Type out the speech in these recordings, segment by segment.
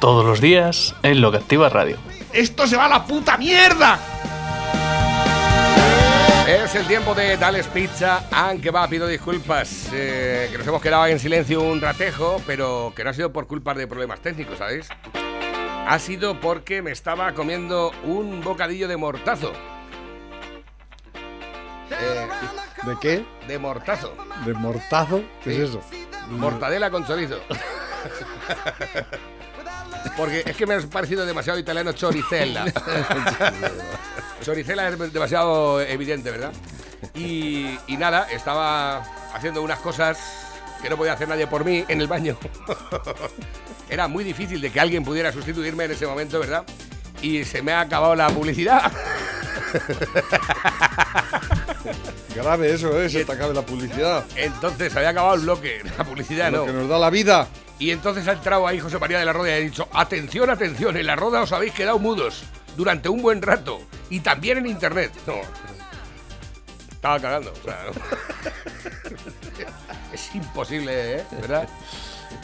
Todos los días en Lo que Activa Radio. ¡Esto se va a la puta mierda! Es el tiempo de Dales Pizza, aunque va, pido disculpas, eh, que nos hemos quedado en silencio un ratejo, pero que no ha sido por culpa de problemas técnicos, ¿sabéis? Ha sido porque me estaba comiendo un bocadillo de mortazo. Eh, ¿De qué? de mortazo. ¿De mortazo? ¿Qué Sí. es eso? Mortadela con chorizo. Porque es que me ha parecido demasiado italiano choricella. choricella es demasiado evidente, ¿verdad? Y, y nada, estaba haciendo unas cosas que no podía hacer nadie por mí en el baño. Era muy difícil de que alguien pudiera sustituirme en ese momento, ¿verdad? Y se me ha acabado la publicidad. Grave eso, ¿eh? Se te acabe la publicidad. Entonces había acabado el bloque. La publicidad Lo no. que nos da la vida. Y entonces ha entrado ahí José María de la Roda y ha dicho, atención, atención, en la Roda os habéis quedado mudos durante un buen rato y también en Internet. No. Estaba cagando. o sea, es imposible, ¿eh? ¿Verdad?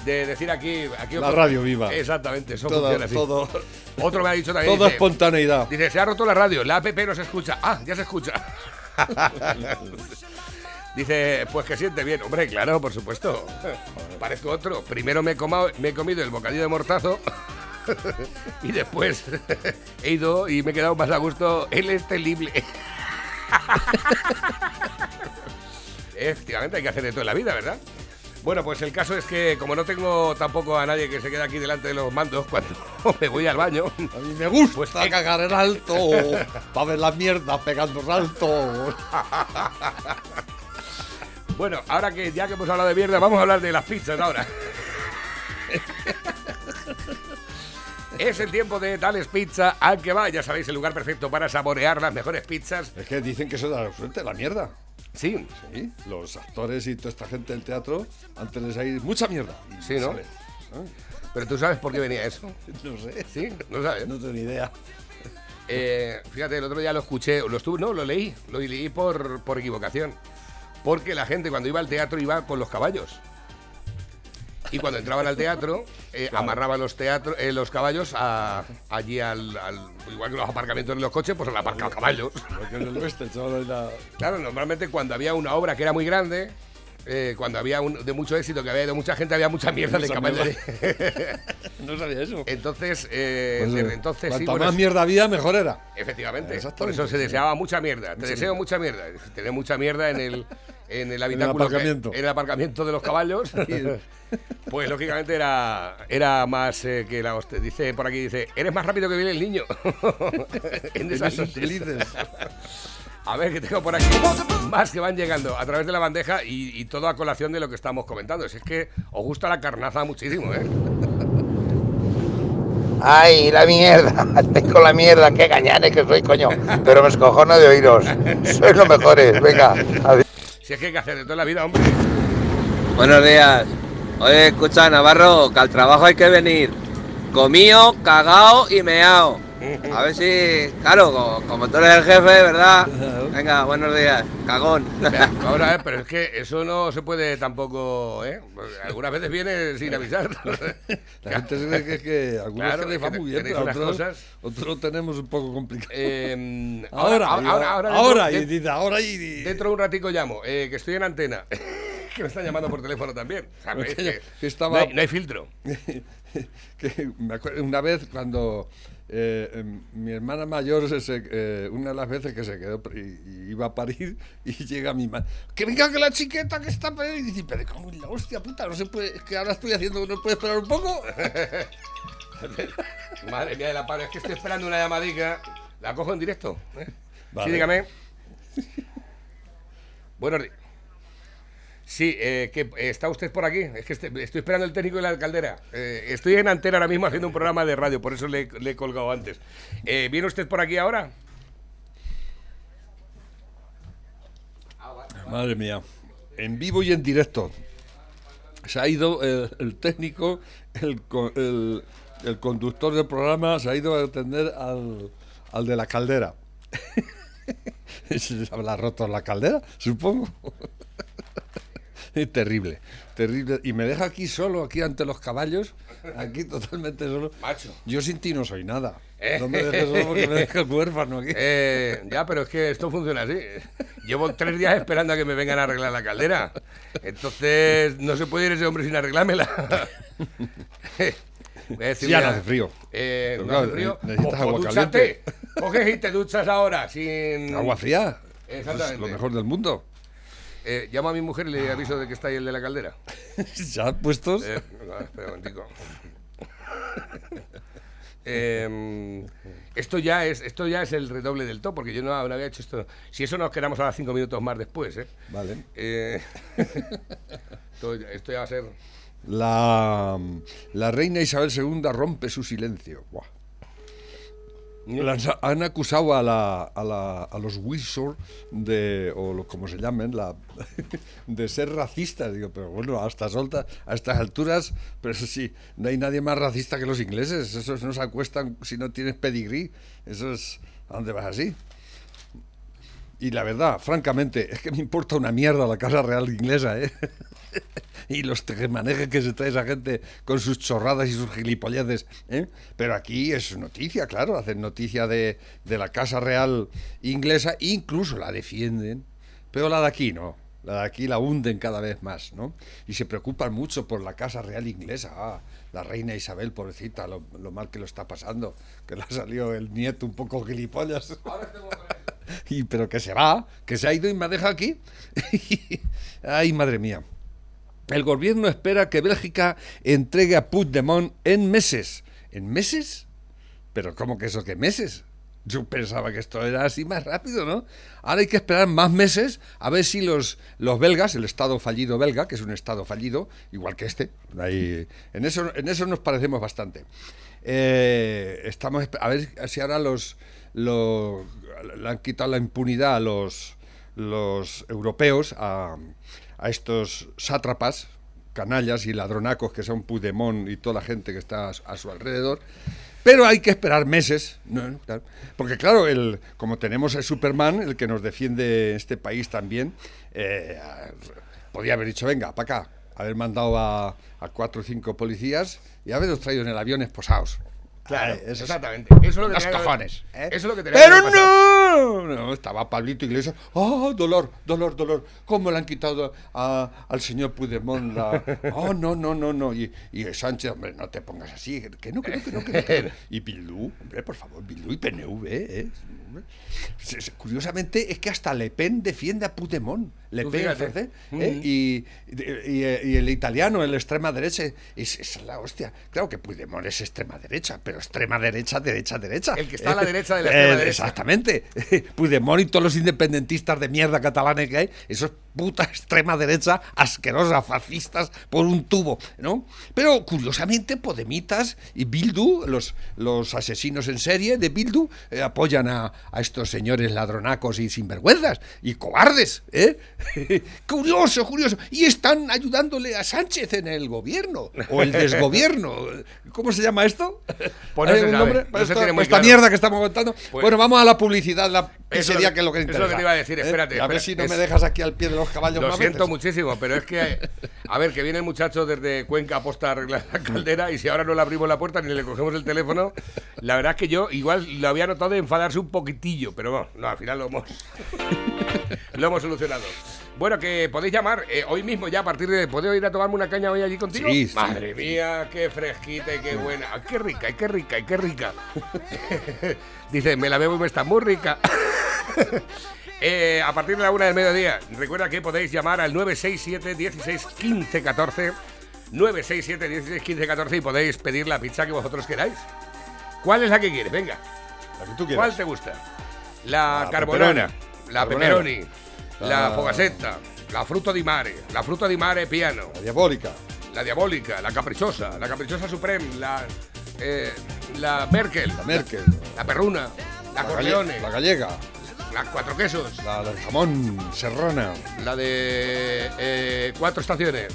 De decir aquí... aquí La radio viva. Exactamente, eso Todo, funciona así. todo, Otro me ha dicho también... toda dice, espontaneidad. Dice, se ha roto la radio, la app no se escucha. Ah, ya se escucha. Dice, pues que siente bien. Hombre, claro, por supuesto. Parezco otro. Primero me he, comado- me he comido el bocadillo de mortazo y después he ido y me he quedado más a gusto. Él es temible. Efectivamente, hay que hacer de todo en la vida, ¿verdad? Bueno, pues el caso es que como no tengo tampoco a nadie que se quede aquí delante de los mandos cuando me voy al baño, A mí me gusta Pues, eh, cagar en alto. para ver la mierda pegando salto. Bueno, ahora que ya que hemos hablado de mierda, vamos a hablar de las pizzas ahora. es el tiempo de Tales Pizza al que va. Ya sabéis, el lugar perfecto para saborear las mejores pizzas. Es que dicen que eso da suerte, la mierda. Sí, Sí, los actores y toda esta gente del teatro, antes les hay mucha mierda. Sí, ¿no? sale. pero tú sabes por qué venía eso. No sé. Sí, no sabes. No tengo ni idea. Eh, fíjate, el otro día lo escuché, lo estuve, no, lo leí, lo leí por, por equivocación. Porque la gente cuando iba al teatro iba con los caballos. Y cuando entraban al teatro, eh, amarraban los, teatro, eh, los caballos a- allí al, al- Igual que los aparcamientos de los coches, pues al aparcado caballos. Porque en el oeste, chaval, era- Claro, normalmente cuando había una obra que era muy grande, eh, cuando había un, de mucho éxito, que había de mucha gente, había mucha mierda de Mucha caballos. No sabía eso. Entonces, eh, Pues, de- eh, entonces sí, bueno, más mierda había, mejor era. Efectivamente. Por eso se deseaba mucha mierda. Te deseo mucha mierda. Tener mucha mierda en el, en el habitáculo. que- aparcamiento. en el aparcamiento de los caballos. pues lógicamente era, era más eh, que la hostia. Dice por aquí, dice, eres más rápido que viene el niño. en En esas felices. A ver, que tengo por aquí más que van llegando a través de la bandeja y, y todo a colación de lo que estamos comentando. Si es que os gusta la carnaza muchísimo, ¿eh? Ay, la mierda, tengo la mierda, qué gañanes que soy, coño. Pero me escojono de oíros. Sois los mejores, venga. adiós. Si es que hay que hacer de toda la vida, hombre. Buenos días. Oye, escucha, Navarro, que al trabajo hay que venir. Comío, cagao y meao. A ver si, claro, como, como tú eres el jefe, ¿verdad? Venga, buenos días, cagón. Ahora, eh, pero es que eso no se puede tampoco, ¿eh? Algunas veces viene sin avisar. La gente se cree que, es que algunos Claro, les es va muy bien, pero otros, cosas. otros tenemos un poco complicado. Eh, ahora, ahora, ahora, ahora, ahora, dentro, y dice ahora y... y- dentro de un ratico llamo, eh, que estoy en antena. Que me están llamando por teléfono también. ¿sabes? Que yo- Que que estaba- no, hay, no hay filtro. que me acuerdo una vez cuando eh, em, mi hermana mayor, se- eh, una de las veces que se quedó y, y iba a parir y llega mi madre, que venga que la chiqueta que está pariendo y dice, pero como la hostia puta, no se puede, es que ahora estoy haciendo, no puede esperar un poco. Madre mía de la paro, es que estoy esperando una llamadica. La cojo en directo. ¿eh? Vale. Sí, dígame. Buenos días. Sí, eh, que eh, está usted por aquí. Es que este- estoy esperando el técnico de la caldera. Eh, estoy en antena ahora mismo haciendo un programa de radio, por eso le, he colgado antes. Eh, ¿Viene usted por aquí ahora? Madre mía. En vivo y en directo. Se ha ido el, técnico, el, el- conductor del programa, se ha ido a atender al, de la caldera. Se habrá roto la caldera, supongo. Terrible, terrible. Y me deja aquí solo, aquí ante los caballos, aquí totalmente solo. Macho. Yo sin ti no soy nada. No me dejes solo porque me dejas huérfano aquí. Eh, ya, pero es que esto funciona así. Llevo tres días esperando a que me vengan a arreglar la caldera. Entonces, no se puede ir ese hombre sin arreglármela. Voy a decir, Ya no hace frío. Eh, ¿no claro, hace frío? necesitas Pues, agua pues caliente. Coges y te duchas ahora, sin... Agua fría. Exactamente. Es lo mejor del mundo. Eh, llamo a mi mujer y le aviso de que está ahí el de la caldera. ya puestos. Eh, no, espera un momentico. Em, esto ya es esto ya es el redoble del top porque yo no, no había hecho esto si eso nos quedamos ahora cinco minutos más después ¿eh? Vale. Eh, esto, esto ya va a ser La, la reina Isabel II rompe su silencio. Buah. Han acusado a, la, a, la- a los Windsor de, o lo- como se llamen, la, de ser racistas. Digo, pero bueno, a estas, altas- a estas alturas, pero eso sí, no hay nadie más racista que los ingleses. Esos no se acuestan si no tienes pedigrí. Eso es, ¿a dónde vas así? Y la verdad, francamente, es que me importa una mierda la Casa Real inglesa, ¿eh? y los tejemanejes que se trae esa gente con sus chorradas y sus gilipolleces, ¿eh? Pero aquí es noticia, claro, hacen noticia de, de la Casa Real inglesa, incluso la defienden, pero la de aquí no. La de aquí la hunden cada vez más, ¿no? Y se preocupan mucho por la Casa Real inglesa. Ah, la reina Isabel, pobrecita, lo, lo mal que lo está pasando, que le ha salido el nieto un poco gilipollas. Y, pero que se va, que se ha ido y me ha dejado aquí. Ay, madre mía. El gobierno espera que Bélgica entregue a Puigdemont en meses. ¿En meses? Pero ¿cómo que eso que meses? Yo pensaba que esto era así más rápido, ¿no? Ahora hay que esperar más meses a ver si los, los belgas, el Estado fallido belga, que es un Estado fallido, igual que este, ahí- en, eso, en eso nos parecemos bastante. Eh, estamos a ver si ahora los, los- le han quitado la impunidad a los, los europeos, a, a estos sátrapas, canallas y ladronacos que son Puigdemont y toda la gente que está a su- alrededor. Pero hay que esperar meses, ¿no? Porque claro, el, como tenemos el Superman, el que nos defiende este país también, eh, podía haber dicho, venga, para acá, haber mandado a, a cuatro o cinco policías y haberlos traído en el avión esposados. Claro, Ay, eso es- exactamente. Eso es lo que los tenía que haber- cojones. ¿eh? Eso es lo que tenía Pero no, no, estaba Pablito Iglesias. ¡Oh, dolor, dolor, dolor! ¿Cómo le han quitado a- al señor Puigdemont la.? ¡Oh, no, no, no, no! Y, y Sánchez, hombre, no te pongas así. Que no, que no, que no, que no. que no. Y Bildu, hombre, por favor, Bildu y PNV, ¿eh? Curiosamente es que hasta Le Pen defiende a Puigdemont. Le Pen, francés, ¿eh? Mm. y, y- y el italiano, el extrema derecha, es, es la hostia. Claro que Puigdemont es extrema derecha, pero extrema derecha, derecha, derecha. El que está a la derecha de la extrema derecha. Exactamente. Puigdemont y todos los independentistas de mierda catalanes que hay, eso es puta extrema derecha, asquerosa, fascistas por un tubo, ¿no? Pero curiosamente, Podemitas y Bildu, los, los asesinos en serie de Bildu, eh, apoyan a, a estos señores ladronacos y sinvergüenzas y cobardes, ¿eh? curioso, curioso. Y están ayudándole a Sánchez en el gobierno o el desgobierno. ¿Cómo se llama esto? Pues no ¿Hay se algún sabe, nombre para esta, claro. mierda que estamos contando? Pues- bueno, vamos a la publicidad, la, ese día que es lo que interesa. lo que te iba a decir, ¿eh? espérate, A ver si no es- me dejas aquí al pie de los caballos Lo siento muchísimo, pero es que, a ver, que viene el muchacho desde Cuenca a posta a arreglar la caldera y si ahora no le abrimos la puerta ni le cogemos el teléfono, la verdad es que yo igual lo había notado de enfadarse un poquitillo, pero bueno, no, al final lo hemos, lo hemos solucionado. Bueno, que podéis llamar eh, hoy mismo ya a partir de... ¿Podéis ir a tomarme una caña hoy allí contigo? Sí, sí. Madre mía, qué fresquita y qué buena. Qué rica, y qué rica, y qué rica. Dice, me la bebo y me está muy rica. Eh, a partir de la una del mediodía, recuerda que podéis llamar al 967 16 15 14 967 16 15 14 y podéis pedir la pizza que vosotros queráis. ¿Cuál es la que quieres? Venga, La que tú quieras. ¿cuál te gusta? La, La carbonara, la pepperoni, la La- fogasetta, La fruta di mare, la fruta di mare piano, La diabólica. la diabólica, la caprichosa, la caprichosa supreme, la, eh, la Merkel, La Merkel. la perruna, la Corleone, La gallega. La cuatro quesos, La del jamón serrana. la de eh, cuatro estaciones,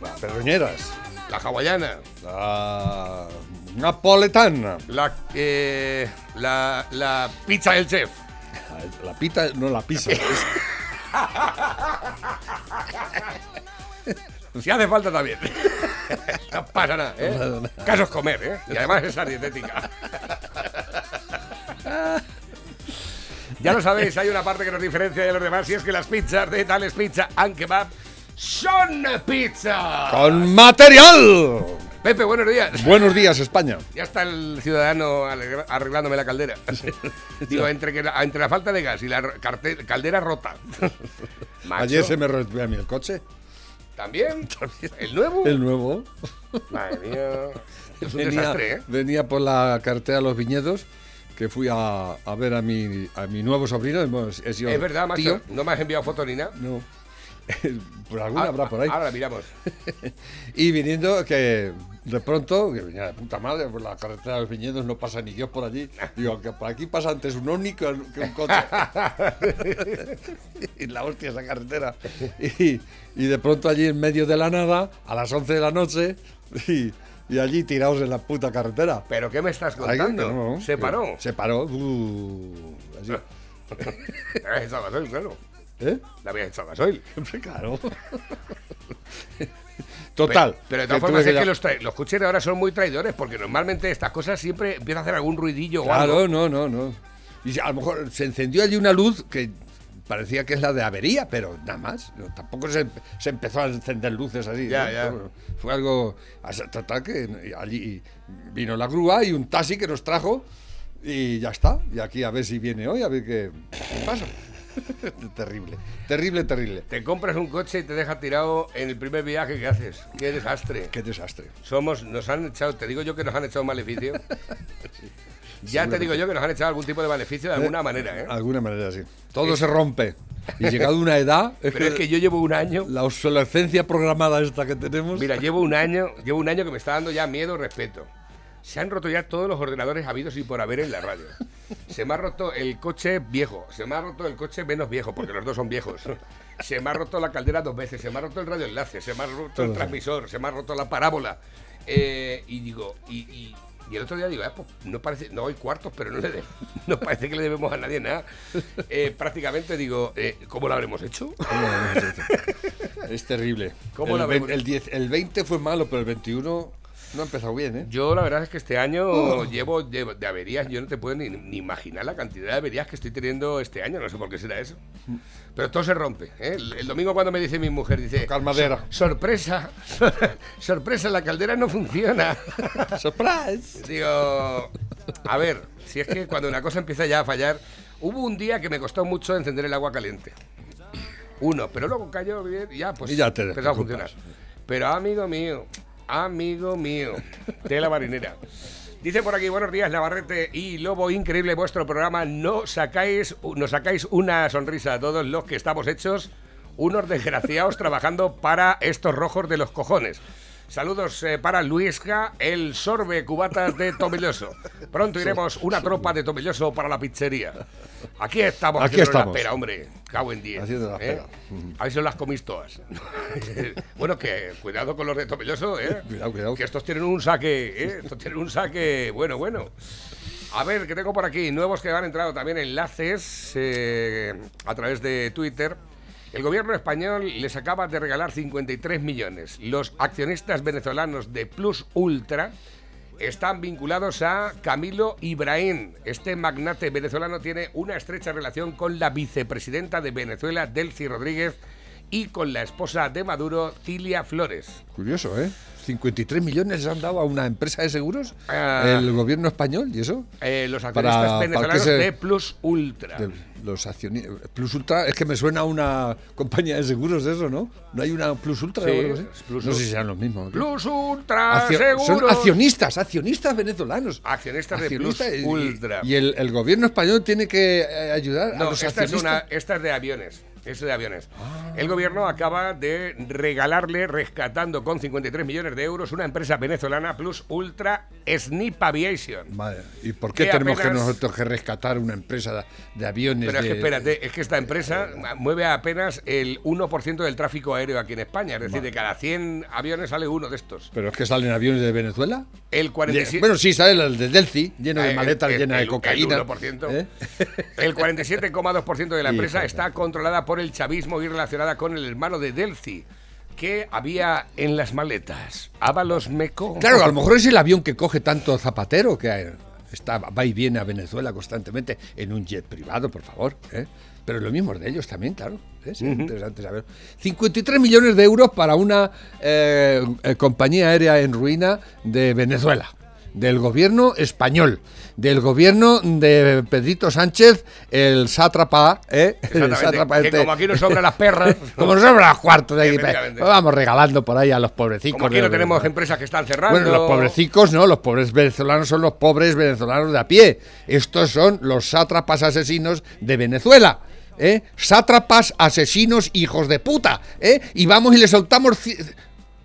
Las perroñeras. la hawaiana, La napoletana. la, eh, la, la pizza del chef. La, la pita, no la pizza. Si hace falta también. No pasa nada, ¿eh? Caso es comer, ¿eh? Y además es dietética. Ya lo sabéis, hay una parte que nos diferencia de los demás y es que las pizzas de Tales Pizza and Kebab son pizza. ¡Con material! Pepe, buenos días. Buenos días, España. Ya está el ciudadano arreglándome la caldera. Digo, entre, que entre la falta de gas y la caldera rota. Macho, Ayer se me rompió a mí el coche. ¿También? ¿El nuevo? El nuevo. Madre mía. Es un venía, desastre, ¿eh? venía por la carretera de los viñedos que fui a, a ver a mi, a mi nuevo sobrino. hemos- he sido Es verdad, macho. tío. No me has enviado foto ni nada. No. por alguna Ah, habrá por ahí. Ahora miramos. Y viniendo que de pronto, que venía de puta madre, por la carretera de los viñedos no pasa ni Dios por allí. Digo, que por aquí pasa antes un ovni que que un coche. y la hostia esa carretera. Y, y de pronto allí en medio de la nada, a las 11 de la noche, y, y allí tirados en la puta carretera. ¿Pero qué me estás contando? no, ¿Se paró? Se paró. uh, así. Echado gasoil, claro. ¿Eh? La habías echado gasoil. Claro. Total. Pero de todas formas es que los, los coches ahora son muy traidores porque normalmente estas cosas siempre empiezan a hacer algún ruidillo o Claro, algo. no, no, no. Y a lo mejor se encendió allí una luz que parecía que es la de avería, pero nada más. Tampoco se, se empezó a encender luces así. Ya, ¿no? ya. Pero bueno, fue algo. hasta Total que allí vino la grúa y un taxi que nos trajo y ya está. Y aquí a ver si viene hoy, a ver qué, qué pasa. terrible, terrible, terrible. Te compras un coche y te deja tirado en el primer viaje que haces. Qué desastre. Qué desastre. Somos, nos han echado, te digo yo que nos han echado un maleficio. Ya te digo yo que nos han echado algún tipo de maleficio de alguna manera, ¿eh? Alguna manera, sí. Todo se rompe. Y llegado a una edad, es Pero es que yo llevo un año, la obsolescencia programada esta que tenemos. mira, llevo un año, llevo un año que me está dando ya miedo, respeto. Se han roto ya todos los ordenadores habidos y por haber en la radio. Se me ha roto el coche viejo, se me ha roto el coche menos viejo, porque los dos son viejos. Se me ha roto la caldera dos veces, se me ha roto el radioenlace, se me ha roto el transmisor, se me ha roto la parábola. Eh, y digo, y, y- y el otro día digo, ah, pues no parece, no hay cuartos, pero no, le de- no parece que le debemos a nadie nada. Eh, prácticamente digo, eh, ¿cómo lo habremos hecho? Es terrible. ¿Cómo el, vein- vemos? el 10 el 20 fue malo, pero el 21 no ha empezado bien, ¿eh? Yo la verdad es que este año llevo de, de averías, yo no te puedo ni, ni imaginar la cantidad de averías que estoy teniendo este año, no sé por qué será eso. Pero todo se rompe. ¿eh? El, el domingo cuando me dice mi mujer, dice, Tocar madera. "Sor- sorpresa, sorpresa, la caldera no funciona. ¡Surprise! Digo, a ver, si es que cuando una cosa empieza ya a fallar, hubo un día que me costó mucho encender el agua caliente. Uno, pero luego cayó bien y ya, pues Y ya te empezó a funcionar. Pero amigo mío, amigo mío, tela marinera. Dice por aquí, buenos días, Navarrete y Lobo, increíble vuestro programa. No sacáis, nos sacáis una sonrisa a todos los que estamos hechos, unos desgraciados trabajando para estos rojos de los cojones. Saludos eh, para Luisca, el sorbe cubatas de Tomelloso. Pronto iremos una tropa de Tomelloso para la pizzería. Aquí estamos Aquí estamos. la pera, hombre. Cago en 10. Haciendo la ¿eh? pera. A ver si las comís todas. bueno, que cuidado con los de Tomelloso, ¿eh? Cuidado, cuidado. Que estos tienen un saque, ¿eh? Estos tienen un saque bueno, bueno. A ver, que tengo por aquí nuevos que han entrado también enlaces eh, a través de Twitter. El gobierno español les acaba de regalar 53 millones. Los accionistas venezolanos de Plus Ultra están vinculados a Camilo Ibrahim. Este magnate venezolano tiene una estrecha relación con la vicepresidenta de Venezuela, Delcy Rodríguez, y con la esposa de Maduro, Cilia Flores. Curioso, ¿eh? 53 millones les han dado a una empresa de seguros Ah. el gobierno español y eso. Eh, los accionistas para venezolanos se- de Plus Ultra. De los accionistas. Plus Ultra, es que me suena a una compañía de seguros de eso, ¿no? ¿No hay una Plus Ultra Sí, o algo así? es Plus no sé si serán los mismos. Plus Ultra, Accio- seguros. son accionistas, accionistas venezolanos. Accionistas de Plus y- Ultra. Y el, el gobierno español tiene que eh, ayudar a los esta es, accionistas. una, esta es de aviones. Eso de aviones. El gobierno acaba de regalarle, rescatando con 53 millones de euros, una empresa venezolana Plus Ultra Snip Aviation. Madre, ¿Y por qué Que tenemos que nosotros que rescatar una empresa de, aviones? Pero es que espérate, es que esta empresa mueve apenas el 1% del tráfico aéreo aquí en España. Es decir, de cada 100 aviones sale uno de estos. ¿Pero es que salen aviones de Venezuela? El 47%. Bueno, sí, sale el de Delci, lleno de Eh, maletas el- de cocaína. El 1%. ¿Eh? El 47,2% de la empresa está controlada por el chavismo y relacionada con el hermano de Delci, que había en las maletas. Ábalos Meco. Claro, a lo mejor es el avión que coge tanto zapatero que eh, está, va y viene a Venezuela constantemente en un jet privado, por favor. ¿eh? Pero lo mismo es de ellos también, claro. ¿eh? Sí, interesante saber. 53 millones de euros para una eh, compañía aérea en ruina de Venezuela. Del gobierno español, del gobierno de Pedrito Sánchez, el sátrapa, ¿eh? El sátrapa que este. como aquí no sobran las perras. Como sobran los cuartos de ahí, Efectivamente. pues vamos regalando por ahí a los pobrecicos. Como aquí no tenemos empresas que están cerrando. bueno, los pobrecicos no, los pobres venezolanos son los pobres venezolanos de a pie. Estos son los sátrapas asesinos de Venezuela. ¿eh? Sátrapas asesinos hijos de puta. ¿eh? Y vamos y le soltamos...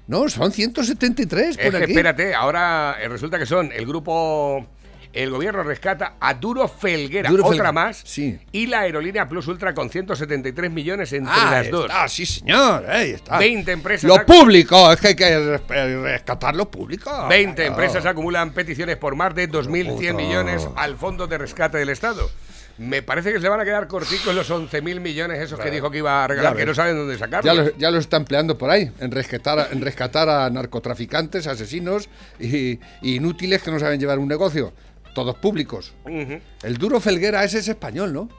No, son 173 Es por que aquí. espérate, ahora eh, resulta que son el grupo. El gobierno rescata a Duro Felguera, Duro otra más, sí. y la aerolínea Plus Ultra con 173 millones entre Ah, las dos. está, sí señor, ahí está. 20 empresas Lo público, es que hay que res- rescatar lo público. 20 Claro. empresas acumulan peticiones por más de 2.100 Puta. millones al Fondo de Rescate del Estado. Me parece que se van a quedar corticos los 11.000 millones esos que dijo que iba a regalar, que no saben dónde sacarlos. Ya lo, ya lo está empleando por ahí, en rescatar, a- en rescatar a narcotraficantes, asesinos y, y inútiles que no saben llevar un negocio. Todos públicos. El duro Felguera, ese es español, ¿no?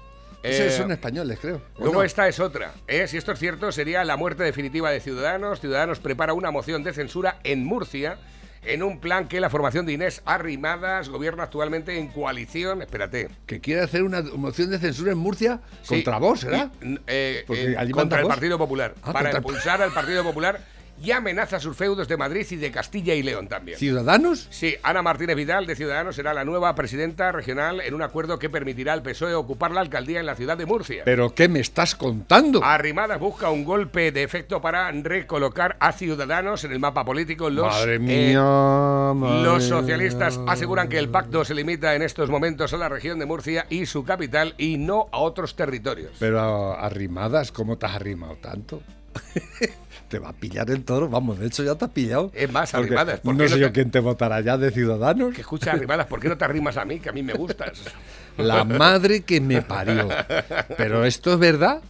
Ese Eh, son españoles, creo. ¿o Luego no? esta es otra. ¿eh? Si esto es cierto, sería la muerte definitiva de Ciudadanos. Ciudadanos prepara una moción de censura en Murcia en un plan que la formación de Inés Arrimadas gobierna actualmente en coalición. Espérate. Que quiere hacer una moción de censura en Murcia Sí. contra vos, n- eh, eh, allí contra el. Partido Popular. Ah, para contra- impulsar al Partido Popular y amenaza sus feudos de Madrid y de Castilla y León también. ¿Ciudadanos? Sí, Ana Martínez Vidal de Ciudadanos será la nueva presidenta regional en un acuerdo que permitirá al PSOE ocupar la alcaldía en la ciudad de Murcia. ¿Pero qué me estás contando? Arrimadas busca un golpe de efecto para recolocar a Ciudadanos en el mapa político. Los, madre eh, mía, madre los socialistas aseguran que el pacto se limita en estos momentos a la región de Murcia y su capital y no a otros territorios. Pero arrimadas, ¿cómo te has arrimado tanto? te va a pillar el toro, vamos, de hecho ya te has pillado. Es más, Arrimadas, ¿por No sé no yo quién te votará ya de Ciudadanos. Que escucha, Arrimadas, ¿por qué no te arrimas a mí? Que a mí me gustas. La madre que me parió. Pero esto es verdad.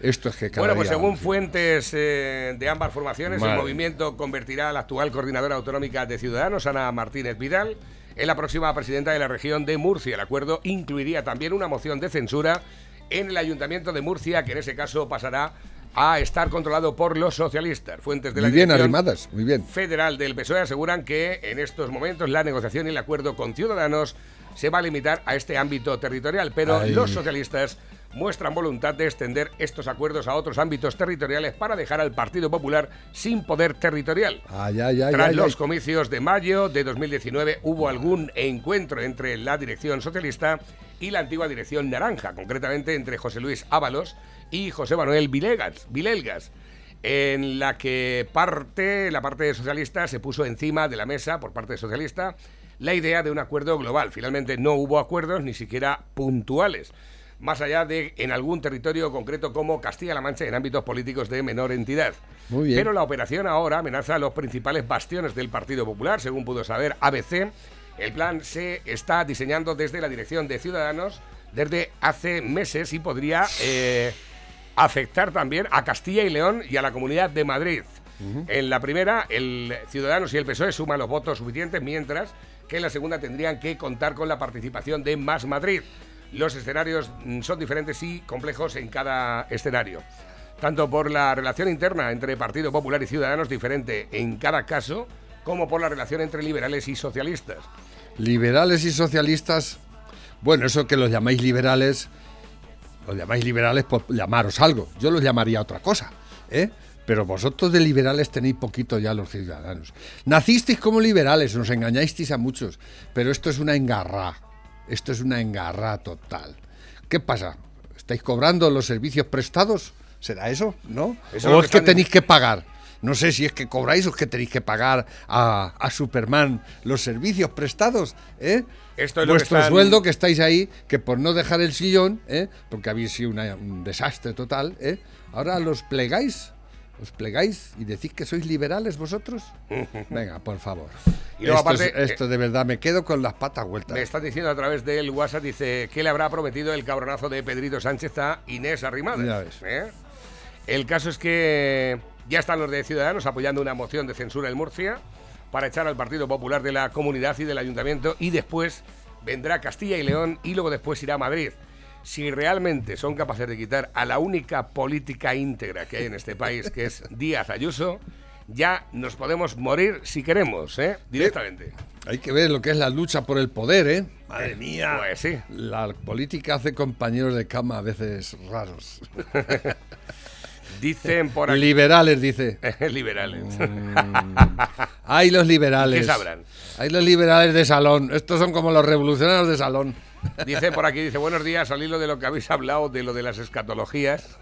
Esto es que cada Bueno, pues día- según fuentes eh, de ambas formaciones, Madre. el movimiento convertirá a la actual coordinadora autonómica de Ciudadanos, Ana Martínez Vidal, en la próxima presidenta de la región de Murcia. El acuerdo incluiría también una moción de censura en el ayuntamiento de Murcia, que en ese caso pasará a estar controlado por los socialistas. Fuentes de la Muy bien arrimadas, muy bien. federal del PSOE aseguran que en estos momentos la negociación y el acuerdo con Ciudadanos se va a limitar a este ámbito territorial, pero Ay. los socialistas muestran voluntad de extender estos acuerdos a otros ámbitos territoriales para dejar al Partido Popular sin poder territorial. Ay, ay, ay, Tras los comicios de mayo de 2019 hubo algún encuentro entre la dirección socialista y la antigua dirección naranja, concretamente entre José Luis Ábalos y José Manuel Vilegas, Vilelgas, en la que parte, la parte socialista se puso encima de la mesa por parte socialista la idea de un acuerdo global. Finalmente no hubo acuerdos ni siquiera puntuales más allá de en algún territorio concreto como Castilla-La Mancha en ámbitos políticos de menor entidad. Muy bien. Pero la operación ahora amenaza a los principales bastiones del Partido Popular, según pudo saber ABC. El plan se está diseñando desde la dirección de Ciudadanos desde hace meses y podría eh, afectar también a Castilla y León y a la Comunidad de Madrid. En la primera, el Ciudadanos y el PSOE suman los votos suficientes, mientras que en la segunda tendrían que contar con la participación de Más Madrid. Los escenarios mm, son diferentes y complejos en cada escenario. Tanto por la relación interna entre Partido Popular y Ciudadanos diferente en cada caso, como por la relación entre liberales y socialistas. Liberales y socialistas. Bueno, eso que los llamáis liberales, los llamáis liberales por llamaros algo. Yo los llamaría otra cosa, ¿eh? Pero vosotros de liberales tenéis poquito ya los ciudadanos. Nacisteis como liberales, nos engañasteis a muchos, pero esto es una engarra. Esto es una engarra total. ¿Qué pasa? ¿Estáis cobrando los servicios prestados ¿Será eso? ¿No? Eso es o es que tenéis que pagar. No sé si es que cobráis o es que tenéis que pagar a, a Superman los servicios prestados, ¿eh? Esto es lo que Vuestro están- sueldo que estáis ahí, que por no dejar el sillón, ¿eh? porque habéis sido una- un desastre total, ¿eh? ahora los plegáis. ¿Os plegáis y decís que sois liberales vosotros? Venga, por favor. Y luego, esto, es- aparte, esto de verdad me quedo con las patas vueltas. Me están diciendo a través del WhatsApp, dice, ¿qué le habrá prometido el cabronazo de Pedrito Sánchez a Inés Arrimadas? Ya ves. ¿Eh? El caso es que ya están los de Ciudadanos apoyando una moción de censura en Murcia para echar al Partido Popular de la comunidad y del ayuntamiento y después vendrá Castilla y León y luego después irá a Madrid. Si realmente son capaces de quitar a la única política íntegra que hay en este país, que es Díaz Ayuso, ya nos podemos morir si queremos, ¿eh? Directamente. Hay que ver lo que es la lucha por el poder, ¿eh? Madre mía. Pues sí. La política hace compañeros de cama a veces raros. Dicen por aquí... Liberales, dice. Liberales. Hay los liberales. ¿Qué sabrán? Hay los liberales de salón. Estos son como los revolucionarios de salón. Dice por aquí, dice, buenos días, al hilo de lo que habéis hablado, de lo de las escatologías.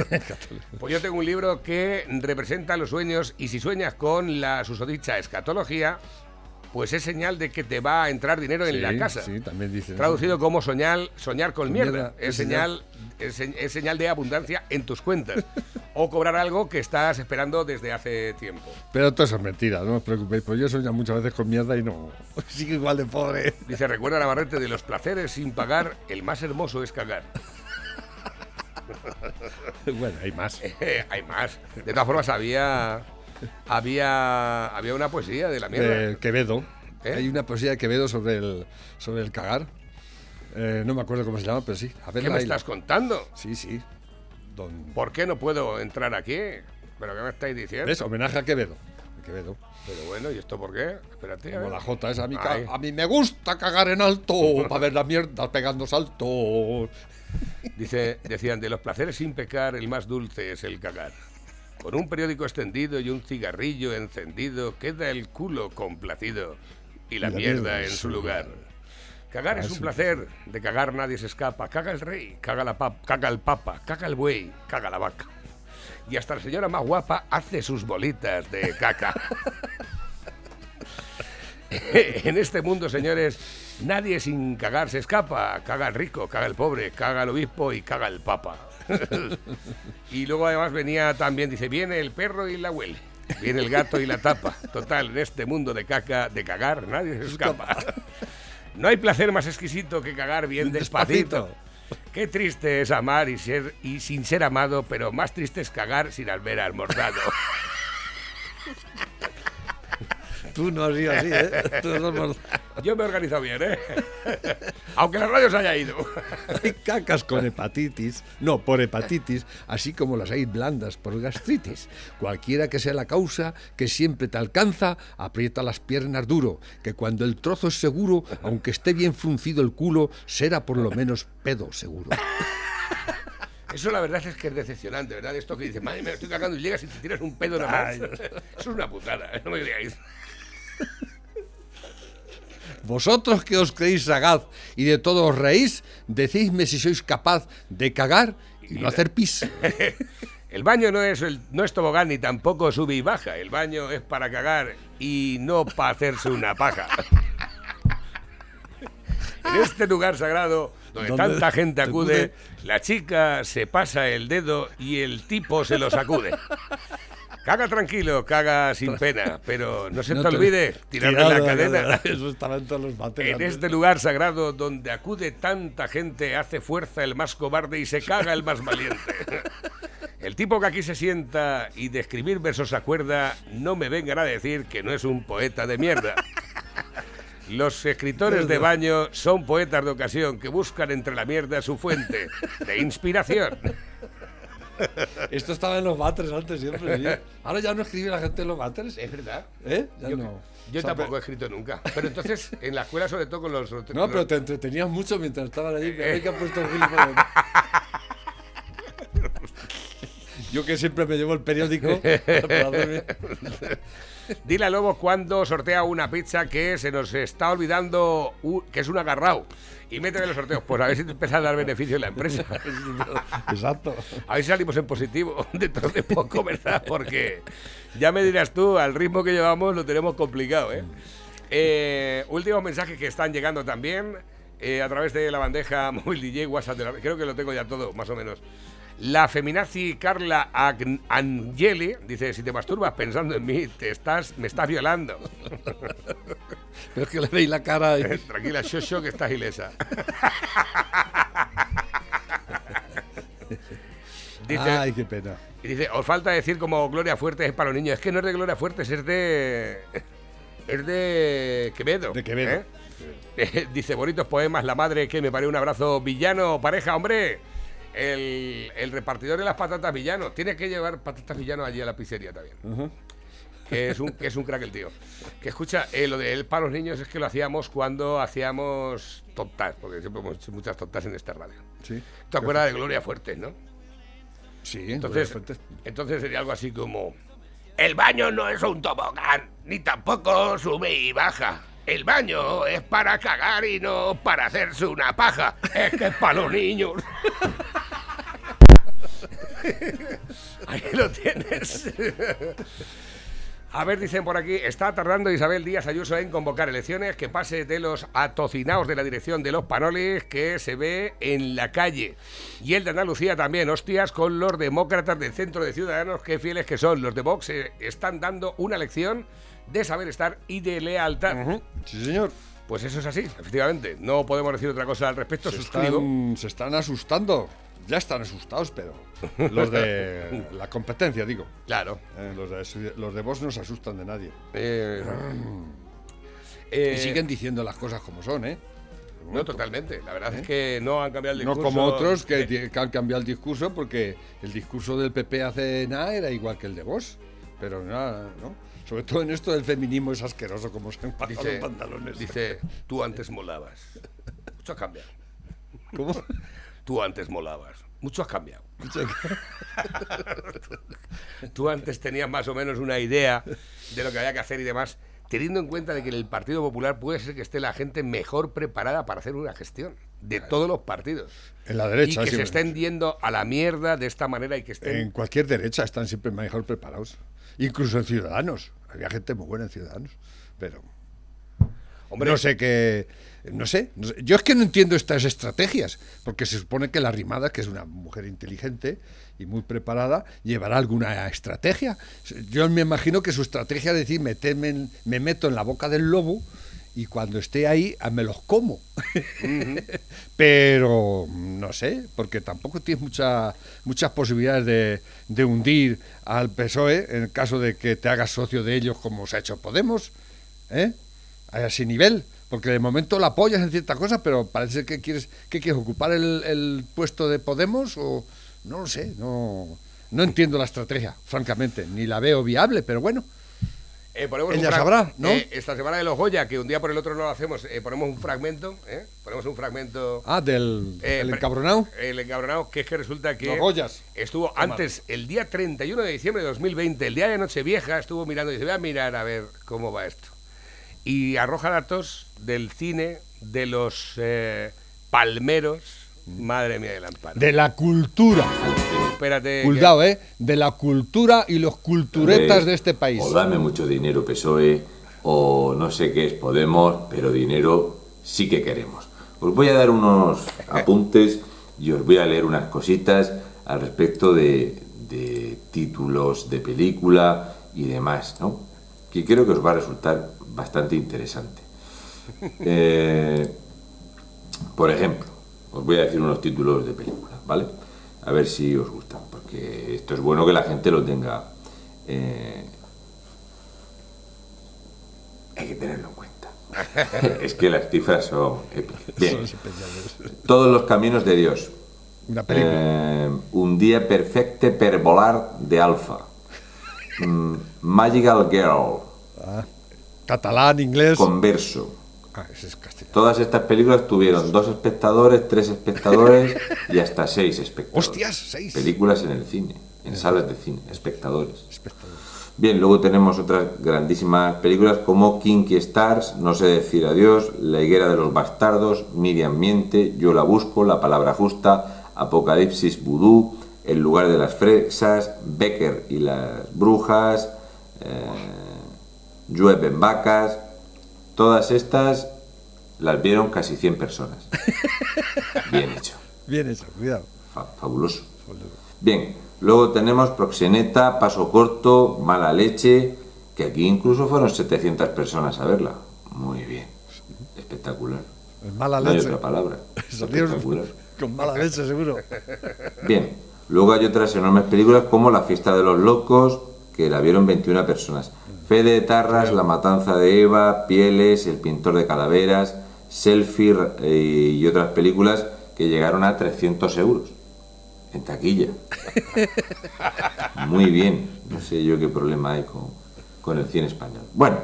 pues yo tengo un libro que representa los sueños y si sueñas con la susodicha escatología, pues es señal de que te va a entrar dinero en Sí, la casa. Sí, también dicen. Traducido como soñar, soñar con mierda. mierda, Es, señal, es, es señal de abundancia en tus cuentas. o cobrar algo que estás esperando desde hace tiempo. Pero todo eso es mentira, no os preocupéis. Pues yo soñado muchas veces con mierda y no. Sigo igual de pobre. Dice, recuerda Navarrete, de los placeres sin pagar, el más hermoso es cagar. bueno, hay más. Hay más. De todas formas, había, había, había una poesía de la mierda. De Quevedo. ¿Eh? Hay una poesía de Quevedo sobre el, sobre el cagar. Eh, no me acuerdo cómo se llama, pero sí. A ¿Qué me estás contando? Sí, sí. Don... ¿Por qué no puedo entrar aquí? ¿Pero qué me estáis diciendo? ¿Ves? Homenaje a Quevedo. A Quevedo. Pero bueno, ¿y esto por qué? Espérate. Como la J esa. A mí, Ay. a mí me gusta cagar en alto para ver las mierdas pegando saltos. Dice, decían, de los placeres sin pecar, el más dulce es el cagar. Con un periódico extendido y un cigarrillo encendido, queda el culo complacido y la, mierda mierda en su lugar. Cagar es un placer, de cagar nadie se escapa. Caga el rey, caga, la pap- caga el papa, caga el buey, caga la vaca. Y hasta la señora más guapa hace sus bolitas de caca. en este mundo, señores, nadie sin cagar se escapa. Caga el rico, caga el pobre, caga el obispo y caga el papa. y luego además venía también, dice, viene el perro y la huele. Viene el gato y la tapa. Total, en este mundo de caca, de cagar, nadie se escapa. No hay placer más exquisito que cagar bien despacito. Qué triste es amar y ser y sin ser amado, pero más triste es cagar sin haber almorzado. Tú no has sido así, ¿eh? Tú somos- Yo me he organizado bien, ¿eh? Aunque la radio se haya ido. Hay cacas con hepatitis, no, por hepatitis, así como las hay blandas por gastritis. Cualquiera que sea la causa, que siempre te alcanza, aprieta las piernas duro, que cuando el trozo es seguro, aunque esté bien fruncido el culo, será por lo menos pedo seguro. Eso la verdad es que es decepcionante, ¿verdad? Esto que dices, madre mía, estoy cagando y llegas y te tiras un pedo nada más. Eso es una putada, no me digáis. Vosotros que os creéis sagaz y de todo os reís, decidme si sois capaz de cagar y no hacer pis. El baño no es, el, no es tobogán ni tampoco sube y baja. El baño es para cagar y no para hacerse una paja. En este lugar sagrado, donde ¿Dónde tanta gente te acude, acude? la chica se pasa el dedo y el tipo se lo sacude. Caga tranquilo, caga sin pena, pero no se No te te- olvide tirarle Tirado la de cadena. Eso estaba en todos los bates. En este lugar sagrado donde acude tanta gente, hace fuerza el más cobarde y se caga el más valiente. El tipo que aquí se sienta y de escribir versos se acuerda, no me vengan a decir que no es un poeta de mierda. Los escritores de baño son poetas de ocasión que buscan entre la mierda su fuente de inspiración. Esto estaba en los batres antes siempre. ¿sí? Ahora ya no escribe la gente en los batres. Es verdad. ¿Eh? Ya Yo, no. yo O sea, tampoco he escrito nunca. Pero entonces, en la escuela, sobre todo con los. No, pero te entretenías mucho mientras estaban allí. Hay que puesto el. Yo que siempre me llevo el periódico. Dile a Lobo cuando sortea una pizza que se nos está olvidando que es un agarrao. Y métele los sorteos. Pues a ver si te empieza a dar beneficio en la empresa. Exacto. A ver si salimos en positivo dentro de poco, ¿verdad? Porque ya me dirás tú, al ritmo que llevamos lo tenemos complicado, ¿eh? Eh, últimos mensajes que están llegando también eh, a través de la bandeja móvil DJ WhatsApp. de la- creo que lo tengo ya todo, más o menos. La feminazi Carla Agn- Angeli dice: Si te masturbas pensando en mí, te estás, me estás violando. Pero es que le veis la cara y... Tranquila, Shosho, que estás ilesa. dice, Ay, qué pena. Y dice, os falta decir como Gloria Fuertes es para los niños. Es que no es de Gloria Fuertes, es de. Es de Quevedo. De Quevedo. ¿eh? Eh, dice, bonitos poemas, la madre que me paré un abrazo villano, pareja, hombre. El, el repartidor de las patatas villano. Tiene que llevar patatas villano allí a la pizzería también. Que es, un, que es un crack el tío. Que escucha, eh, lo de él para los niños es que lo hacíamos cuando hacíamos tontas, porque siempre hemos hecho muchas tontas en esta radio. Sí. ¿Te acuerdas de Gloria Fuertes, no? Sí, Entonces, entonces sería algo así como: El baño no es un tobogán, ni tampoco sube y baja. El baño es para cagar y no para hacerse una paja. Es que es para los niños. Ahí lo tienes. A ver, dicen por aquí, está tardando Isabel Díaz Ayuso en convocar elecciones, que pase de los atocinados de la dirección de los panoles que se ve en la calle. Y el de Andalucía también, hostias, con los demócratas del Centro de Ciudadanos, que fieles que son. Los de Vox eh, están dando una lección de saber estar y de lealtad. Sí, señor. Pues eso es así, efectivamente. No podemos decir otra cosa al respecto, Se están, se están asustando. Ya están asustados, pero los de la competencia, digo. Claro. Eh, los, de, los de vos no se asustan de nadie. Eh, y eh, siguen diciendo las cosas como son, ¿eh? No, totalmente. La verdad es que no han cambiado el No discurso. como otros que, Eh, que han cambiado el discurso porque el discurso del PP hace nada era igual que el de vos. Pero nada, ¿no? Sobre todo en esto del feminismo es asqueroso como se han pasado Dice, los pantalones. dice, tú antes molabas. Mucho has cambiado. ¿Cómo? Tú antes molabas. Mucho has cambiado. tú antes tenías más o menos una idea de lo que había que hacer y demás, teniendo en cuenta de que en el Partido Popular puede ser que esté la gente mejor preparada para hacer una gestión de todos los partidos. En la derecha, y que se estén yendo a la mierda de esta manera y que estén... En cualquier derecha están siempre mejor preparados. Incluso en Ciudadanos. Había gente muy buena en Ciudadanos. Pero Hombre, no sé qué. No sé, no sé. Yo es que no entiendo estas estrategias. Porque se supone que la Rimada, que es una mujer inteligente y muy preparada, llevará alguna estrategia. Yo me imagino que su estrategia es decir, meterme en- me meto en la boca del lobo y cuando esté ahí ah, me los como. Pero no sé, porque tampoco tienes mucha, muchas posibilidades de, de hundir al PSOE en el caso de que te hagas socio de ellos como se ha hecho Podemos, ¿eh? a ese nivel. Porque de momento la apoyas en ciertas cosas, pero parece que quieres, que quieres ocupar el, el puesto de Podemos o no lo sé, no, no entiendo la estrategia, francamente, ni la veo viable, pero bueno. Eh, ponemos Ella un sabrá, ¿no? eh, esta semana de los Goya, que un día por el otro no lo hacemos, eh, ponemos un fragmento, ¿eh? Ponemos un fragmento... Ah, del el encabronado. El encabronado, que es que resulta que... Los Goyas. Estuvo antes, el día 31 de diciembre de 2020, el día de Nochevieja, estuvo mirando y dice, voy a mirar a ver cómo va esto. Y arroja datos del cine, de los palmeros, madre mía del amparo. De la cultura. Espérate. que- Cuidado, ¿eh? De la cultura y los culturetas de este país. O dame mucho dinero PSOE, o no sé qué es Podemos, pero dinero sí que queremos. Os voy a dar unos apuntes y os voy a leer unas cositas al respecto de, de títulos de película y demás, ¿no? Que creo que os va a resultar bastante interesante. Eh, por ejemplo, os voy a decir unos títulos de películas, ¿vale? A ver si os gustan, porque esto es bueno que la gente lo tenga. eh, hay que tenerlo en cuenta. es que las cifras son épicas. Bien. Todos los caminos de Dios. Eh, un día perfecto per volar de Alfa. Mm, Magical Girl. Catalán, inglés. Converso. Ah, ese es castellano. Todas estas películas tuvieron dos espectadores, tres espectadores y hasta seis espectadores. Hostias, seis. Películas en el cine, en salas de cine, espectadores. Espectador. Bien, luego tenemos otras grandísimas películas como Kinky Stars, No sé decir adiós, La higuera de los bastardos, Miriam miente, Yo la busco, La palabra justa, Apocalipsis vudú, El lugar de las fresas, Becker y las brujas, eh, Llueven vacas, todas estas las vieron casi 100 personas. Bien hecho. Bien hecho, cuidado. Fa- fabuloso. Bien, luego tenemos Proxeneta, Paso Corto, Mala Leche, que aquí incluso fueron 700 personas a verla. Muy bien. Espectacular. Es mala No hay otra palabra. Espectacular. con mala leche, seguro. Bien, luego hay otras enormes películas como La fiesta de los locos, que la vieron 21 personas. Fe de Tarras, La matanza de Eva, Pieles, El pintor de calaveras, Selfie eh, y otras películas que llegaron a 300 euros en taquilla. Muy bien, no sé yo qué problema hay con, con el cine español. Bueno,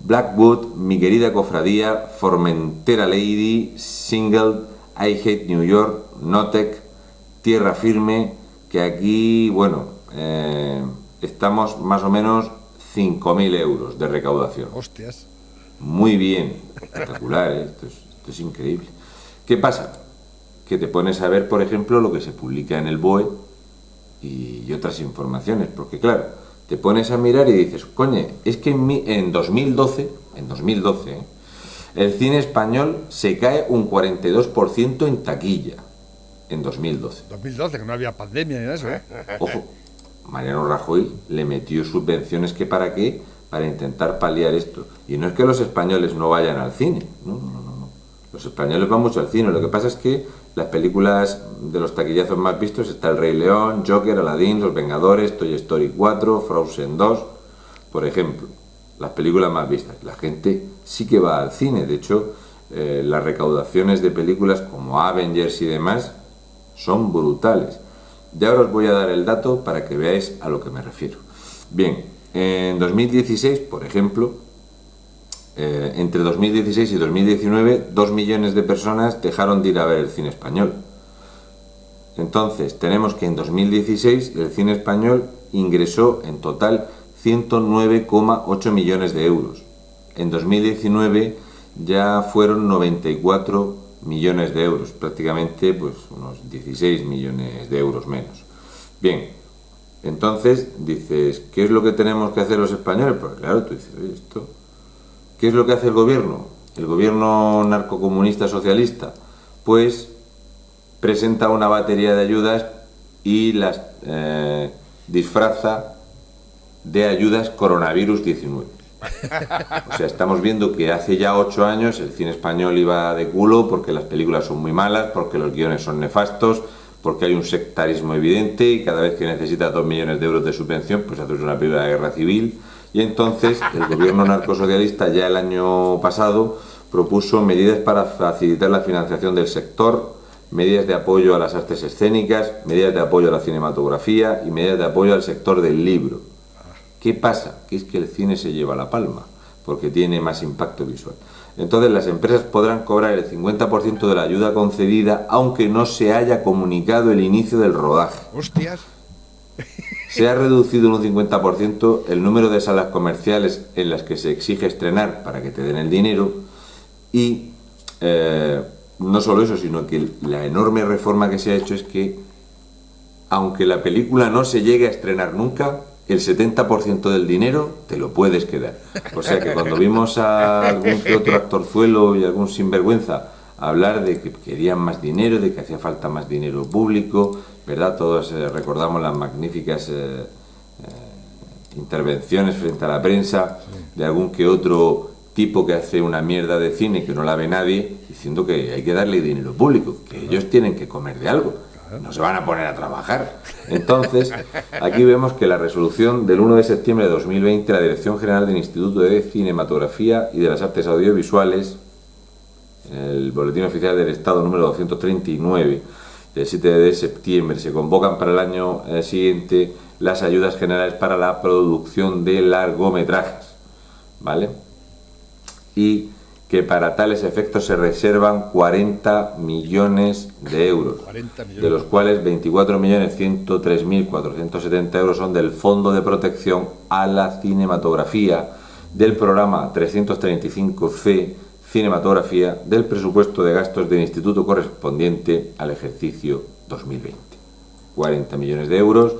Blackwood, Mi querida cofradía, Formentera Lady, Single, I Hate New York, Notec, Tierra Firme, que aquí, bueno, eh, estamos más o menos 5.000 euros de recaudación. Hostias. Muy bien, espectacular, ¿eh? esto, es, esto es increíble. ¿Qué pasa? Que te pones a ver, por ejemplo, lo que se publica en el BOE y, y otras informaciones, porque claro, te pones a mirar y dices, coño, es que en, mi- en 2012, en 2012, ¿eh? el cine español se cae un 42% en taquilla, en 2012. 2012, que no había pandemia ni eso, ¿eh? Ojo, Mariano Rajoy le metió subvenciones que para qué, para intentar paliar esto. Y no es que los españoles no vayan al cine, no, no, no, no. Los españoles van mucho al cine. Lo que pasa es que las películas de los taquillazos más vistos está El Rey León, Joker, Aladdin, Los Vengadores, Toy Story 4, Frozen 2, por ejemplo. Las películas más vistas. La gente sí que va al cine. De hecho, eh, las recaudaciones de películas como Avengers y demás son brutales. Ya ahora os voy a dar el dato para que veáis a lo que me refiero. Bien, en 2016, por ejemplo, eh, entre 2016 y 2019, dos millones de personas dejaron de ir a ver el cine español. Entonces, tenemos que en 2016 el cine español ingresó en total 109,8 millones de euros. En 2019 ya fueron 94 millones de euros, prácticamente pues unos 16 millones de euros menos. Bien, entonces dices, ¿qué es lo que tenemos que hacer los españoles? Porque claro, tú dices, oye, esto, ¿qué es lo que hace el gobierno? El gobierno narcocomunista socialista, pues presenta una batería de ayudas y las eh, disfraza de ayudas coronavirus 19. O sea, estamos viendo que hace ya ocho años el cine español iba de culo porque las películas son muy malas, porque los guiones son nefastos, porque hay un sectarismo evidente y cada vez que necesitas dos millones de euros de subvención, pues haces una película de guerra civil. Y entonces el gobierno narcosocialista ya el año pasado propuso medidas para facilitar la financiación del sector, medidas de apoyo a las artes escénicas, medidas de apoyo a la cinematografía y medidas de apoyo al sector del libro. ¿Qué pasa? Que es que el cine se lleva la palma, porque tiene más impacto visual. Entonces las empresas podrán cobrar el 50% de la ayuda concedida aunque no se haya comunicado el inicio del rodaje. Hostias. Se ha reducido en un 50% el número de salas comerciales en las que se exige estrenar para que te den el dinero y eh, no solo eso, sino que la enorme reforma que se ha hecho es que aunque la película no se llegue a estrenar nunca, el 70% del dinero te lo puedes quedar. O sea que cuando vimos a algún que otro actorzuelo y algún sinvergüenza hablar de que querían más dinero, de que hacía falta más dinero público, ¿verdad? Todos eh, recordamos las magníficas eh, eh, intervenciones frente a la prensa de algún que otro tipo que hace una mierda de cine que no la ve nadie, diciendo que hay que darle dinero público, que ellos tienen que comer de algo, no se van a poner a trabajar. Entonces, aquí vemos que la resolución del 1 de septiembre de 2020, la Dirección General del Instituto de Cinematografía y de las Artes Audiovisuales, en el Boletín Oficial del Estado número 239, del 7 de septiembre, se convocan para el año eh, siguiente las ayudas generales para la producción de largometrajes, ¿vale? Y que para tales efectos se reservan 40 millones de euros, 40 millones. de los cuales 24.103.470 euros son del Fondo de Protección a la Cinematografía del programa 335C Cinematografía del presupuesto de gastos del instituto correspondiente al ejercicio 2020. 40 millones de euros,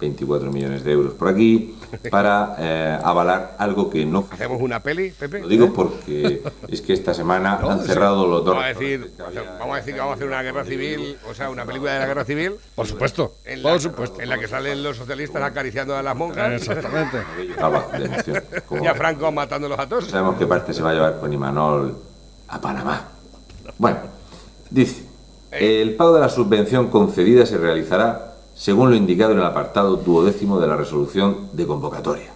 24 millones de euros por aquí, para eh, avalar algo que no ¿Hacemos una peli, Pepe? lo digo porque es que esta semana han cerrado los dos. Vamos a decir, o sea, vamos a decir que vamos a hacer una guerra civil, o sea, una película de la guerra civil. Por supuesto, En la, por supuesto. En la que salen los socialistas acariciando a las monjas Exactamente. Y a Franco matándolos a todos. sabemos qué parte se va a llevar con Imanol a Panamá. Bueno, dice, el pago de la subvención concedida se realizará según lo indicado en el apartado duodécimo de la resolución de convocatoria.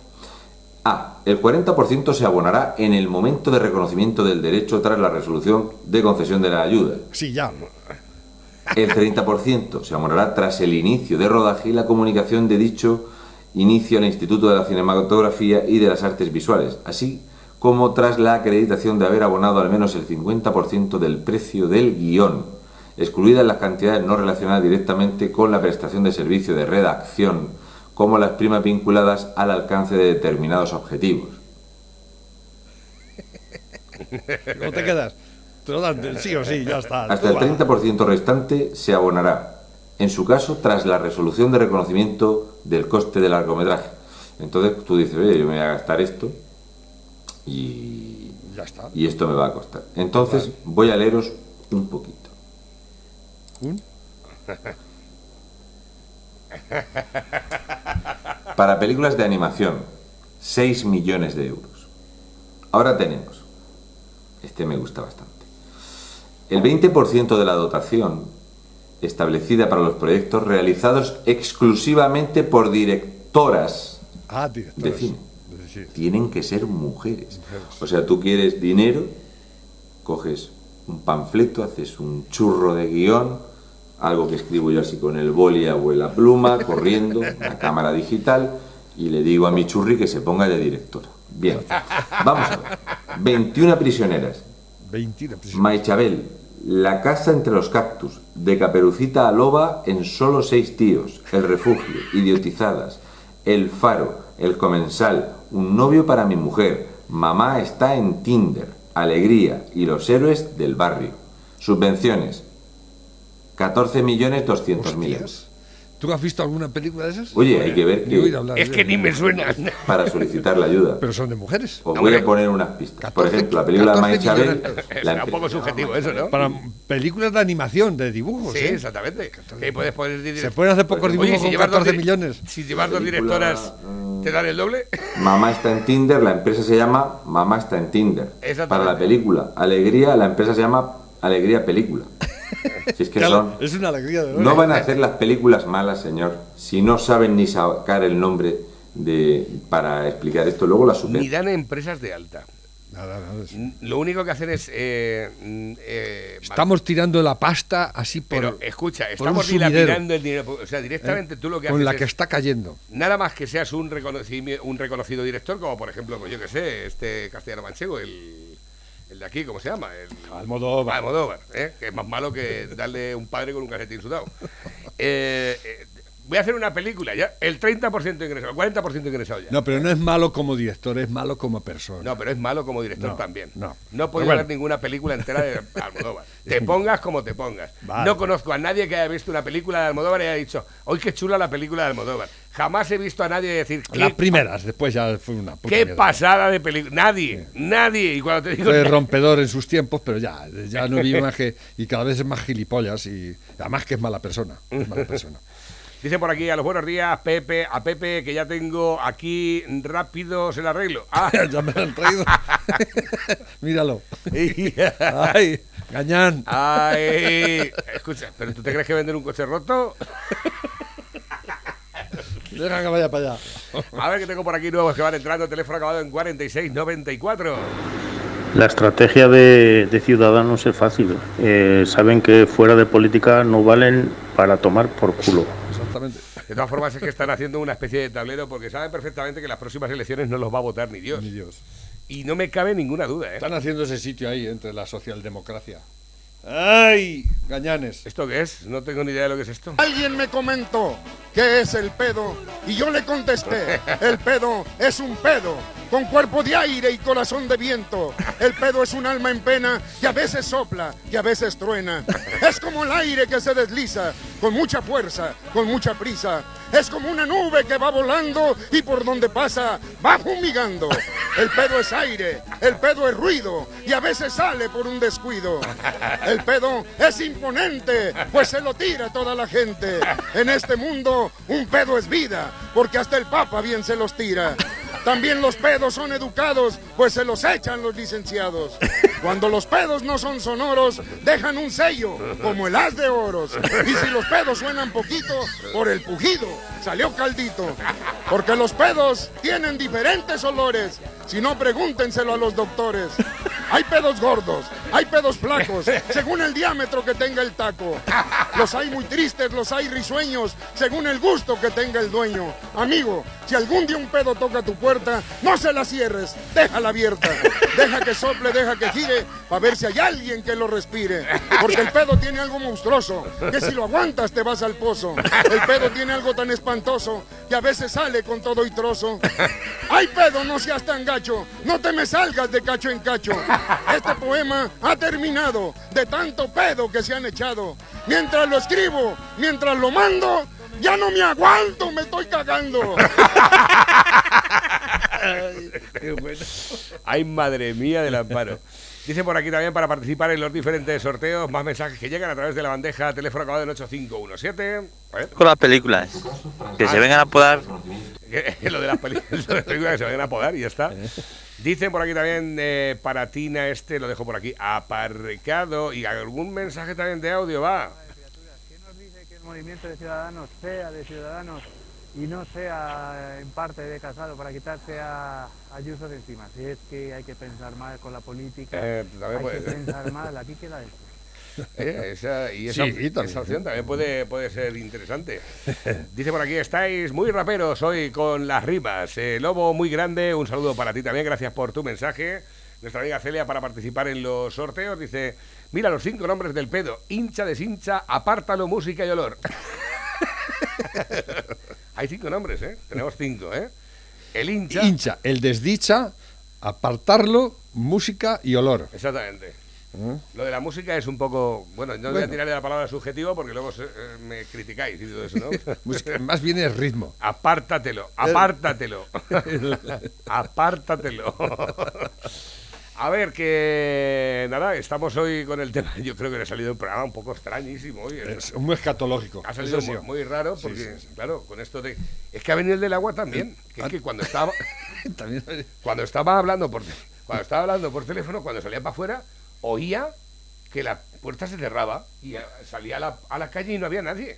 A. El 40% se abonará en el momento de reconocimiento del derecho tras la resolución de concesión de la ayuda. Sí, ya. El 30% se abonará tras el inicio de rodaje y la comunicación de dicho inicio al Instituto de la Cinematografía y de las Artes Visuales, así como tras la acreditación de haber abonado al menos el 50% del precio del guion, excluidas las cantidades no relacionadas directamente con la prestación de servicio de redacción, como las primas vinculadas al alcance de determinados objetivos. ¿Cómo te quedas? Te lo dan del sí o sí, ya está. Hasta el 30% restante se abonará, en su caso, tras la resolución de reconocimiento del coste del largometraje. Entonces tú dices, oye, yo me voy a gastar esto y, Ya está. y esto me va a costar. Entonces voy a leeros un poquito. Para películas de animación, 6 millones de euros. Ahora tenemos, este me gusta bastante, el 20% de la dotación establecida para los proyectos realizados exclusivamente por directoras Ah, de cine. Sí. Tienen que ser mujeres. O sea, tú quieres dinero, coges un panfleto, haces un churro de guion, algo que escribo yo así con el boli o la pluma, corriendo, una cámara digital, y le digo a mi churri que se ponga de directora. Bien, vamos a ver. 21 prisioneras. 20 de Maichabel, La casa entre los cactus, de Caperucita a Loba en solo seis tíos, El refugio, Idiotizadas, El faro, El comensal, Un novio para mi mujer, Mamá está en Tinder, Alegría y los héroes del barrio. Subvenciones, 14.200.000 euros. ¿Tú has visto alguna película de esas? Oye, hay que ver Ni que hablar Es de que ni me suena. para solicitar la ayuda, Pero son de mujeres. os voy a poner unas pistas. Por 14 ejemplo, la película 14 Maichabel, millones. la Será un poco subjetivo eso, ¿no? Para películas de animación, de dibujos. Sí, ¿eh? exactamente. Que puedes poner Se pueden hacer pocos dibujos Oye, si con llevas dos 14 di- millones. Si llevas dos directoras, mm. ¿te dan el doble? Mamá está en Tinder, la empresa se llama Mamá está en Tinder. Exactamente. Para la película Alegría, la empresa se llama Alegría Película. Si es que Claro, son... es una alegría de No van a hacer las películas malas, señor, si no saben ni sacar el nombre de para explicar esto. Luego la Ni super. dan empresas de alta. Nada, nada, es- N- Lo único que hacen es. eh, eh, Estamos tirando la pasta así por, Pero escucha, estamos dilapidando el dinero. O sea, directamente tú lo que con haces la es que está cayendo. nada más que seas un, reconocimi- un reconocido director, como por ejemplo, pues yo que sé, este castellano manchego, el, el de aquí, ¿cómo se llama? El, Almodóvar. Almodóvar, ¿eh? que es más malo que darle un padre con un calcetín sudado. Eh, eh, voy a hacer una película ya, el 30% ingresado, el 40% ingresado ya. No, pero no es malo como director, es malo como persona. No, pero es malo como director No, también. no. No puedo bueno. ver ninguna película entera de Almodóvar. Te pongas como te pongas. Vale. No conozco a nadie que haya visto una película de Almodóvar y haya dicho, hoy qué chula la película de Almodóvar. Jamás he visto a nadie decir, Las primeras, después ya fue una puta qué mierda. pasada de película. Nadie, nadie. Y cuando te digo... Fue rompedor en sus tiempos, pero ya, ya no vive más que. Y cada vez es más gilipollas y además que es mala persona. Es mala persona. Dice por aquí a los buenos días, Pepe, a Pepe, que ya tengo aquí rápido el arreglo. Ah, ya me lo han traído. Míralo. Ay, gañán. Ay, escucha, ¿pero tú te crees que vender un coche roto? Deja que vaya para allá. A ver que tengo por aquí nuevos que van entrando, teléfono acabado en 4694. La estrategia de, de Ciudadanos es fácil. Eh, saben que fuera de política no valen para tomar por culo. Exactamente. De todas formas es que están haciendo una especie de tablero porque saben perfectamente que las próximas elecciones no los va a votar ni Dios. Ni Dios. Y no me cabe ninguna duda, ¿eh? Están haciendo ese sitio ahí entre la socialdemocracia. ¡Ay! Gañanes. ¿Esto qué es? No tengo ni idea de lo que es esto. Alguien me comentó qué es el pedo y yo le contesté, el pedo es un pedo con cuerpo de aire y corazón de viento. El pedo es un alma en pena que a veces sopla y a veces truena. Es como el aire que se desliza con mucha fuerza, con mucha prisa. Es como una nube que va volando y por donde pasa va fumigando. El pedo es aire, el pedo es ruido y a veces sale por un descuido. El pedo es imponente, pues se lo tira toda la gente. En este mundo un pedo es vida, porque hasta el Papa bien se los tira. También los pedos son educados, pues se los echan los licenciados. Cuando los pedos no son sonoros, dejan un sello, como el as de oros. Y si los pedos suenan poquito, por el pujido salió caldito. Porque los pedos tienen diferentes olores. Si no, pregúntenselo a los doctores. Hay pedos gordos, hay pedos flacos, según el diámetro que tenga el taco. Los hay muy tristes, los hay risueños, según el gusto que tenga el dueño. Amigo, si algún día un pedo toca tu puerta, no se la cierres, déjala abierta. Deja que sople, deja que gire, para ver si hay alguien que lo respire. Porque el pedo tiene algo monstruoso, que si lo aguantas te vas al pozo. El pedo tiene algo tan espantoso, que a veces sale con todo y trozo. Ay pedo, no seas tan no te me salgas de cacho en cacho. Este poema ha terminado de tanto pedo que se han echado. Mientras lo escribo, mientras lo mando, ya no me aguanto, me estoy cagando. Ay, madre mía del amparo. Dice por aquí también para participar en los diferentes sorteos, más mensajes que llegan a través de la bandeja teléfono acabado en 8517. A ver, Con las películas. Que se vengan a podar. lo de las de películas que se vayan a podar y ya está. Dicen por aquí también eh, para Tina este, lo dejo por aquí, aparcado. Y algún mensaje también de audio va. que el movimiento de ciudadanos sea de ciudadanos y no sea en parte de casado para quitarse a Ayuso de encima. Si es que hay que pensar mal con la política, Eh, hay puede que pensar mal, aquí queda esto. Eh, esa, y esa, Sí, también. esa opción también puede, puede ser interesante. Dice por aquí, estáis muy raperos hoy con las rimas. Eh, Lobo muy grande, un saludo para ti también, gracias por tu mensaje. Nuestra amiga Celia para participar en los sorteos dice, mira los cinco nombres del pedo, hincha, deshincha, apártalo, música y olor. Hay cinco nombres, ¿eh? Tenemos cinco, ¿eh? El hincha. Hincha, el desdicha, apartarlo, música y olor. Exactamente. ¿Eh? Lo de la música es un poco. Bueno, no voy a Bueno. tirarle la palabra subjetivo porque luego se- eh, me criticáis y todo eso, ¿no? Música- más bien es ritmo. Apártatelo, apártatelo. apártatelo. A ver, que nada, estamos hoy con el tema. Yo creo que le ha salido un programa un poco extrañísimo hoy. Es muy escatológico. Ha salido muy, muy raro porque, sí, sí. claro, con esto de. Es que ha venido el del agua también. Que es que cuando estaba. Cuando estaba hablando por cuando estaba hablando por teléfono, cuando salía para afuera, oía que la puerta se cerraba y salía a la, a la calle y no había nadie.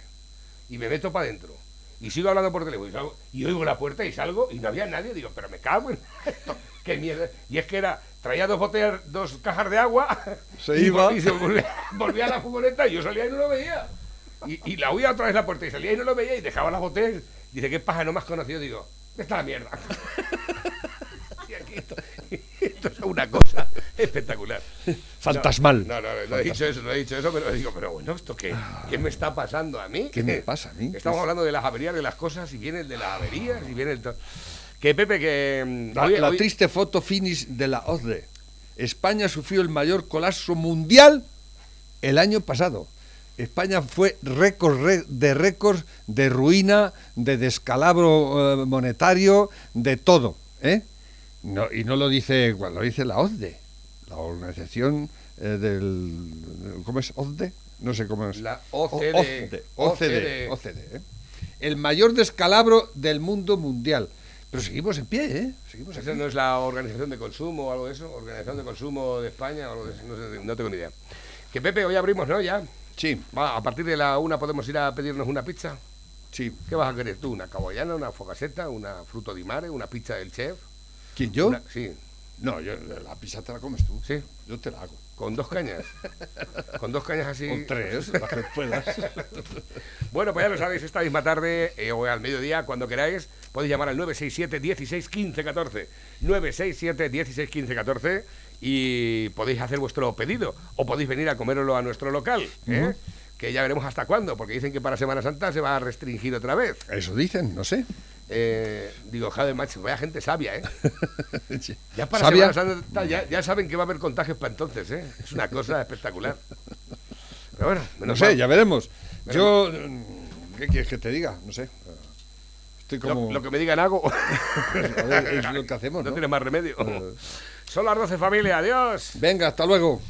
Y me meto para adentro. Y sigo hablando por teléfono y, salgo- y oigo la puerta y salgo y no había nadie. Digo, pero me cago en esto. Qué mierda. Y es que era, traía dos botellas, dos cajas de agua. Se y, iba. Y se volvía, volvía a la furgoneta y yo salía y no lo veía. Y, y la oía otra vez la puerta y salía y no lo veía y dejaba las botellas. Dice, ¿qué paja no me has conocido? Digo, ¿dónde está la mierda? Y aquí esto, esto es una cosa espectacular. Fantasmal. No, no, no, no he dicho eso, no he dicho eso, pero digo, pero bueno, ¿esto qué, qué me está pasando a mí? ¿Qué me pasa a mí? Estamos hablando de las averías de las cosas y viene el de las averías y viene el... Que Pepe, que... mm, La, hoy- la hoy- triste foto finish de la OCDE. España sufrió el mayor colapso mundial el año pasado. España fue récord de récords de ruina, de descalabro eh, monetario, de todo. ¿eh? No, y no lo dice, bueno, lo dice la OCDE, la organización eh, del... ¿Cómo es OCDE? No sé cómo es. La O- OCDE. OCDE. OCDE, ¿eh? El mayor descalabro del mundo mundial. Pero seguimos en pie, ¿eh? Seguimos en ¿Esa no es la Organización de Consumo o algo de eso? ¿Organización de Consumo de España o algo de eso? No, sé, no tengo ni idea. Que Pepe, hoy abrimos, ¿no? Ya. Sí, Va, a partir de la una podemos ir a pedirnos una pizza. sí. ¿Qué vas a querer tú? ¿Una caboyana, una focaceta, una fruto di mare, una pizza del chef? ¿Quién yo? Una- sí. No, yo, la pizza te la comes tú. Sí. Yo te la hago. Con dos cañas. Con dos cañas así. Con tres, las que puedas. Bueno, pues ya lo sabéis, esta misma tarde eh, o al mediodía, cuando queráis, podéis llamar al 967 16 15 14. 967 16 15 14 y podéis hacer vuestro pedido o podéis venir a coméroslo a nuestro local, ¿eh? que ya veremos hasta cuándo, porque dicen que para Semana Santa se va a restringir otra vez. Eso dicen, no sé. Eh, digo, joder, macho, vaya gente sabia, ¿eh? Ya para ¿Sabia? Semana Santa ya, ya saben que va a haber contagios para entonces, ¿eh? Es una cosa espectacular. Pero bueno, No menos sé, mal. ya veremos. Yo, mm, ¿qué quieres que te diga? No sé. Estoy como... Lo, lo que me digan hago. Es lo que hacemos, no ¿no? tiene más remedio. Eh. Son las 12 familia, adiós. Venga, hasta luego.